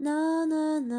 ななな